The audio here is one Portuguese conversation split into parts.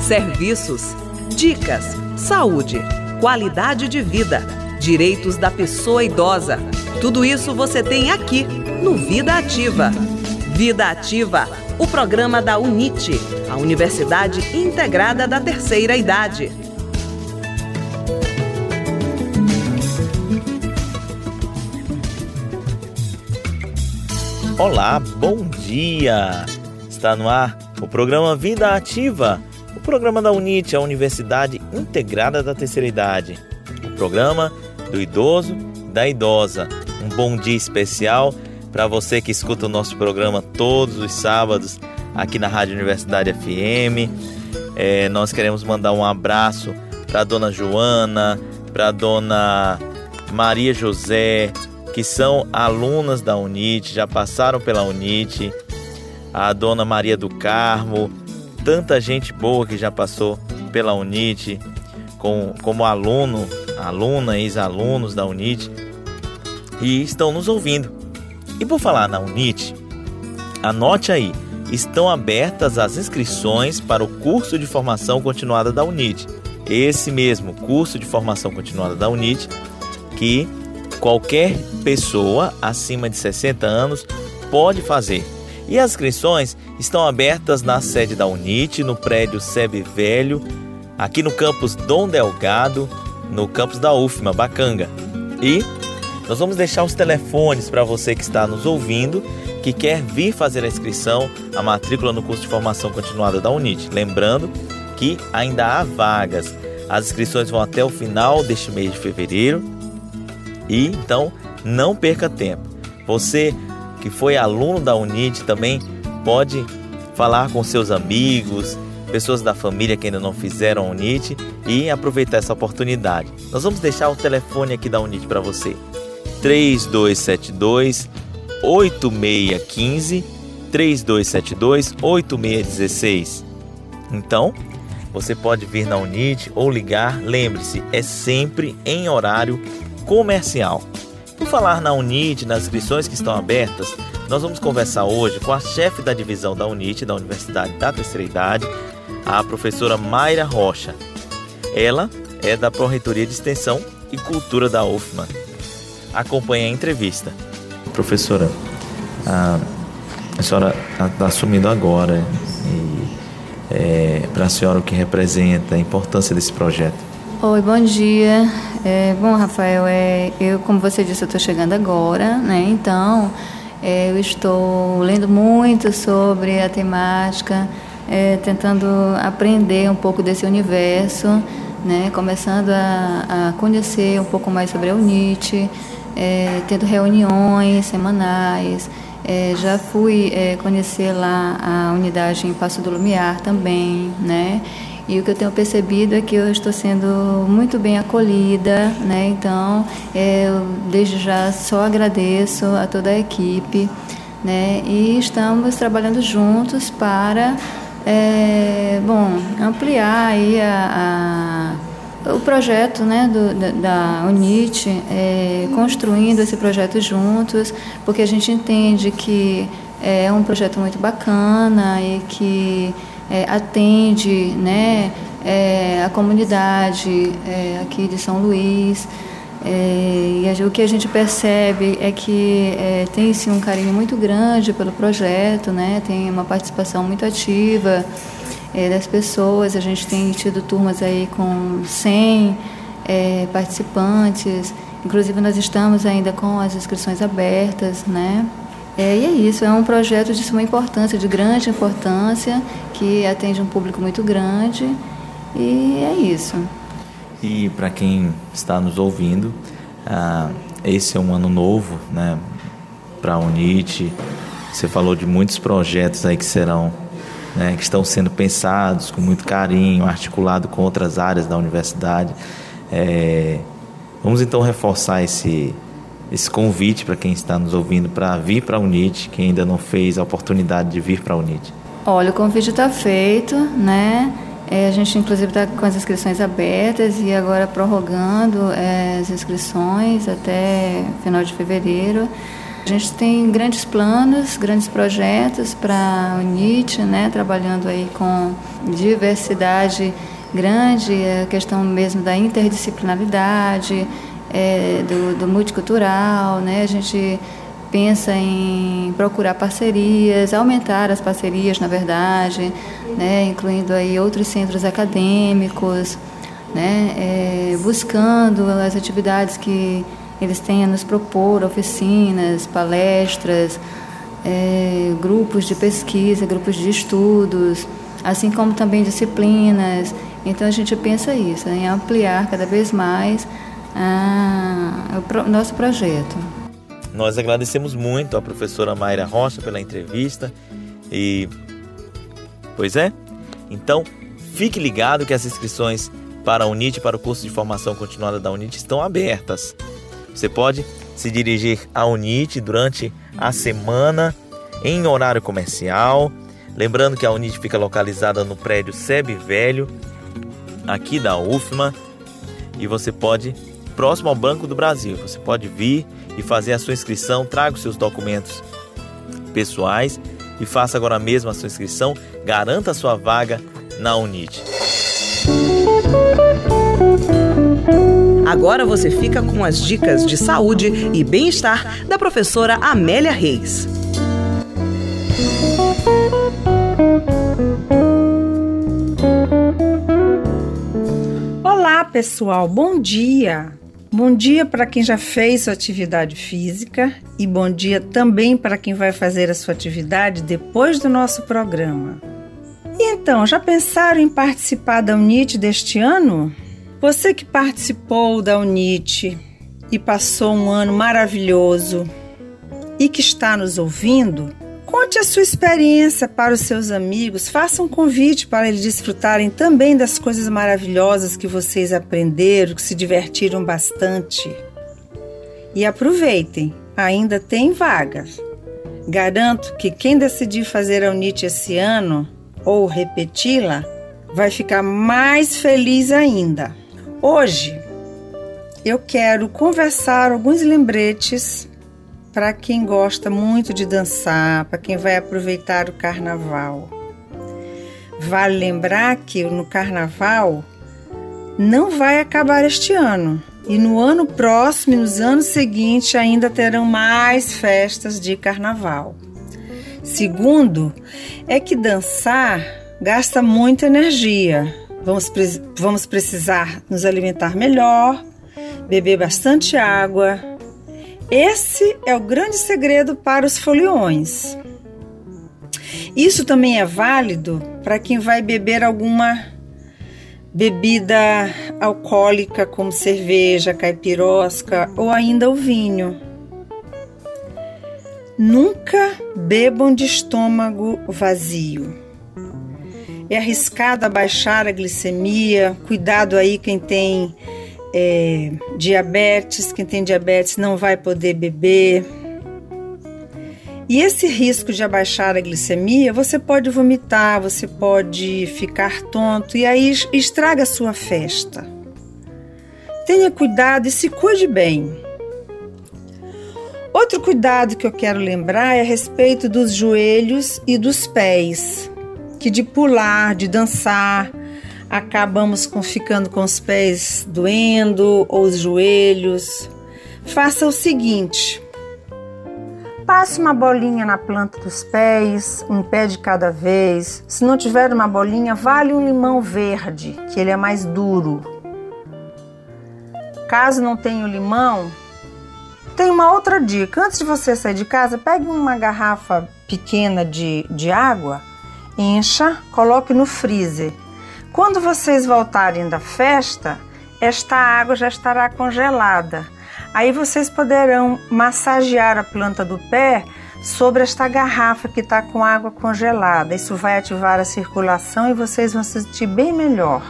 Serviços, dicas, saúde, qualidade de vida, direitos da pessoa idosa. Tudo isso você tem aqui no Vida Ativa. Vida Ativa, o programa da UNIT, a Universidade Integrada da Terceira Idade. Olá, bom dia! Está no ar o programa Vida Ativa, o programa da UNIT, a Universidade Integrada da Terceira Idade. O programa do idoso da idosa. Um bom dia especial para você que escuta o nosso programa todos os sábados aqui na Rádio Universidade FM. É, nós queremos mandar um abraço para dona Joana, para dona Maria José, que são alunas da UNIT, já passaram pela UNIT, a dona Maria do Carmo, tanta gente boa que já passou pela UNIT, com, como aluno, aluna, ex-alunos da UNIT, e estão nos ouvindo. E por falar na UNIT, anote aí, estão abertas as inscrições para o curso de formação continuada da UNIT. Esse mesmo curso de formação continuada da UNIT, que Qualquer pessoa acima de 60 anos pode fazer. E as inscrições estão abertas na sede da UNIT, no prédio SEB Velho, aqui no campus Dom Delgado, no campus da UFMA, Bacanga. E nós vamos deixar os telefones para você que está nos ouvindo, que quer vir fazer a inscrição, a matrícula no curso de formação continuada da UNIT. Lembrando que ainda há vagas. As inscrições vão até o final deste mês de fevereiro e então não perca tempo. Você que foi aluno da UNIT também pode falar com seus amigos, pessoas da família que ainda não fizeram a UNIT e aproveitar essa oportunidade. Nós vamos deixar o telefone aqui da UNIT para você. 3272 8615 3272 8616. Então, você pode vir na UNIT ou ligar, lembre-se, é sempre em horário comercial. Por falar na UNIT, nas inscrições que estão abertas, nós vamos conversar hoje com a chefe da divisão da UNIT, da Universidade da Terceira Idade, a professora Mayra Rocha. Ela é da Pró-Reitoria de Extensão e Cultura da UFMA. Acompanhe a entrevista. Professora, a, a senhora está assumindo agora e é, para a senhora o que representa a importância desse projeto? Oi, bom dia. É, bom, Rafael, é, eu, como você disse, eu estou chegando agora, né? Então, é, eu estou lendo muito sobre a temática, é, tentando aprender um pouco desse universo, né? Começando a, a conhecer um pouco mais sobre a UNIT, é, tendo reuniões semanais. É, já fui é, conhecer lá a unidade em Passo do Lumiar também, né? E o que eu tenho percebido é que eu estou sendo muito bem acolhida, né? Então, eu desde já só agradeço a toda a equipe, né? E estamos trabalhando juntos para, é, bom, ampliar aí a, a, o projeto, né, do, da, da UNIT, é, construindo esse projeto juntos, porque a gente entende que é um projeto muito bacana e que é, atende né, é, a comunidade é, aqui de São Luís. É, e o que a gente percebe é que é, tem sim um carinho muito grande pelo projeto, né? tem uma participação muito ativa é, das pessoas. A gente tem tido turmas aí com 100 participantes, inclusive nós estamos ainda com as inscrições abertas, né? É, e é isso, é um projeto de suma importância, de grande importância, que atende um público muito grande, e é isso. E para quem está nos ouvindo, ah, esse é um ano novo né, para a UNIT. Você falou de muitos projetos aí que serão, né, que estão sendo pensados com muito carinho, articulado com outras áreas da universidade. É, vamos então reforçar esse, esse convite para quem está nos ouvindo para vir para a UNIT, quem ainda não fez a oportunidade de vir para a UNIT? Olha, o convite está feito, né? É, a gente, inclusive, está com as inscrições abertas e agora prorrogando é, as inscrições até final de fevereiro. A gente tem grandes planos, grandes projetos para a UNIT, né, trabalhando aí com diversidade grande, a questão mesmo da interdisciplinaridade, é, do, do multicultural, né, a gente pensa em procurar parcerias, aumentar as parcerias, na verdade, né, incluindo aí outros centros acadêmicos, né, é, buscando as atividades que eles têm a nos propor, oficinas, palestras, é, grupos de pesquisa, grupos de estudos, assim como também disciplinas. Então a gente pensa isso, em ampliar cada vez mais ah, o nosso projeto. Nós agradecemos muito a professora Mayra Rocha pela entrevista e pois é. Então, fique ligado que as inscrições para a UNIT, para o curso de formação continuada da UNIT estão abertas. Você pode se dirigir à UNIT durante a semana em horário comercial. Lembrando que a UNIT fica localizada no prédio SEB Velho, aqui da UFMA, e você pode próximo ao Banco do Brasil. Você pode vir e fazer a sua inscrição, traga os seus documentos pessoais e faça agora mesmo a sua inscrição, garanta a sua vaga na Unite. Agora você fica com as dicas de saúde e bem-estar da professora Amélia Reis. Olá, pessoal, bom dia! Bom dia para quem já fez sua atividade física e bom dia também para quem vai fazer a sua atividade depois do nosso programa. E então, já pensaram em participar da UNIT deste ano? Você que participou da UNIT e passou um ano maravilhoso e que está nos ouvindo, Conte a sua experiência para os seus amigos, faça um convite para eles desfrutarem também das coisas maravilhosas que vocês aprenderam, que se divertiram bastante. E aproveitem, ainda tem vagas. Garanto que quem decidir fazer a UNIT esse ano ou repeti-la vai ficar mais feliz ainda. Hoje eu quero conversar alguns lembretes para quem gosta muito de dançar, para quem vai aproveitar o carnaval. Vale lembrar que no carnaval não vai acabar este ano. E no ano próximo, nos anos seguintes, ainda terão mais festas de carnaval. Segundo, é que dançar gasta muita energia. Vamos, vamos precisar nos alimentar melhor, beber bastante água, esse é o grande segredo para os foliões. Isso também é válido para quem vai beber alguma bebida alcoólica, como cerveja, caipirosca ou ainda o vinho. Nunca bebam de estômago vazio. É arriscado abaixar a glicemia, cuidado aí quem tem é, diabetes, quem tem diabetes não vai poder beber. E esse risco de abaixar a glicemia, você pode vomitar, você pode ficar tonto e aí estraga a sua festa. Tenha cuidado e se cuide bem. Outro cuidado que eu quero lembrar é a respeito dos joelhos e dos pés, que de pular, de dançar, acabamos com, ficando com os pés doendo ou os joelhos. Faça o seguinte: passe uma bolinha na planta dos pés, um pé de cada vez. Se não tiver uma bolinha, vale um limão verde, que ele é mais duro. Caso não tenha o limão, tem uma outra dica. Antes de você sair de casa, pegue uma garrafa pequena de, de água, encha, coloque no freezer quando vocês voltarem da festa, esta água já estará congelada. Aí vocês poderão massagear a planta do pé sobre esta garrafa que está com água congelada. Isso vai ativar a circulação e vocês vão se sentir bem melhor.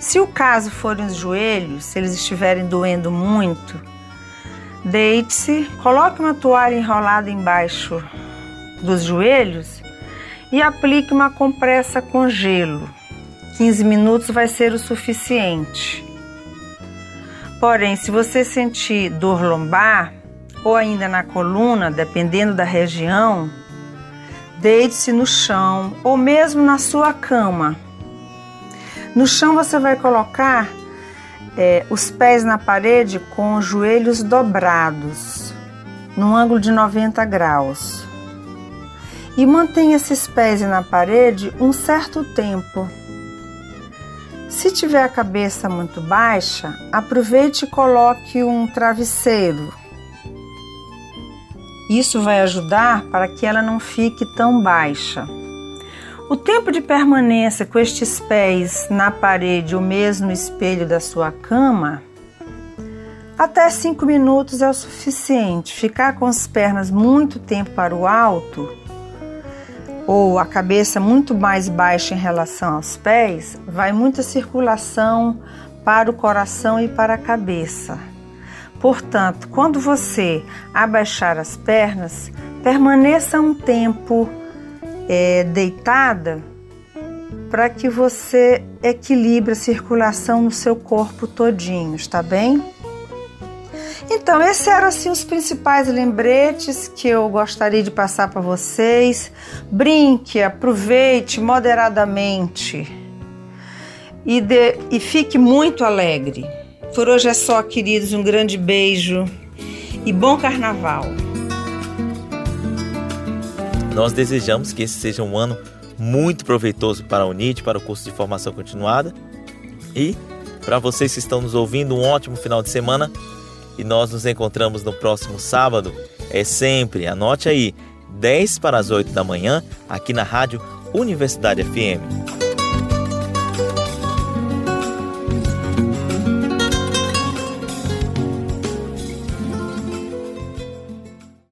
Se o caso forem os joelhos, se eles estiverem doendo muito, deite-se, coloque uma toalha enrolada embaixo dos joelhos e aplique uma compressa com gelo. 15 minutos vai ser o suficiente. Porém, se você sentir dor lombar, ou ainda na coluna, dependendo da região, deite-se no chão ou mesmo na sua cama. No chão você vai colocar é, os pés na parede com os joelhos dobrados, num ângulo de 90 graus. E mantenha esses pés na parede um certo tempo. Se tiver a cabeça muito baixa, aproveite e coloque um travesseiro isso vai ajudar para que ela não fique tão baixa. O tempo de permanência com estes pés na parede ou mesmo no espelho da sua cama, até 5 minutos é o suficiente. Ficar com as pernas muito tempo para o alto ou a cabeça muito mais baixa em relação aos pés, vai muita circulação para o coração e para a cabeça. Portanto, quando você abaixar as pernas, permaneça um tempo é, deitada para que você equilibre a circulação no seu corpo todinho, está bem? Então, esses eram assim os principais lembretes que eu gostaria de passar para vocês. Brinque, aproveite moderadamente e, de, e fique muito alegre. Por hoje é só, queridos. Um grande beijo e bom carnaval. Nós desejamos que esse seja um ano muito proveitoso para a UNIT, para o curso de formação continuada. E para vocês que estão nos ouvindo, um ótimo final de semana. E nós nos encontramos no próximo sábado. É sempre, anote aí, 10 para as 8 da manhã, aqui na Rádio Universidade FM.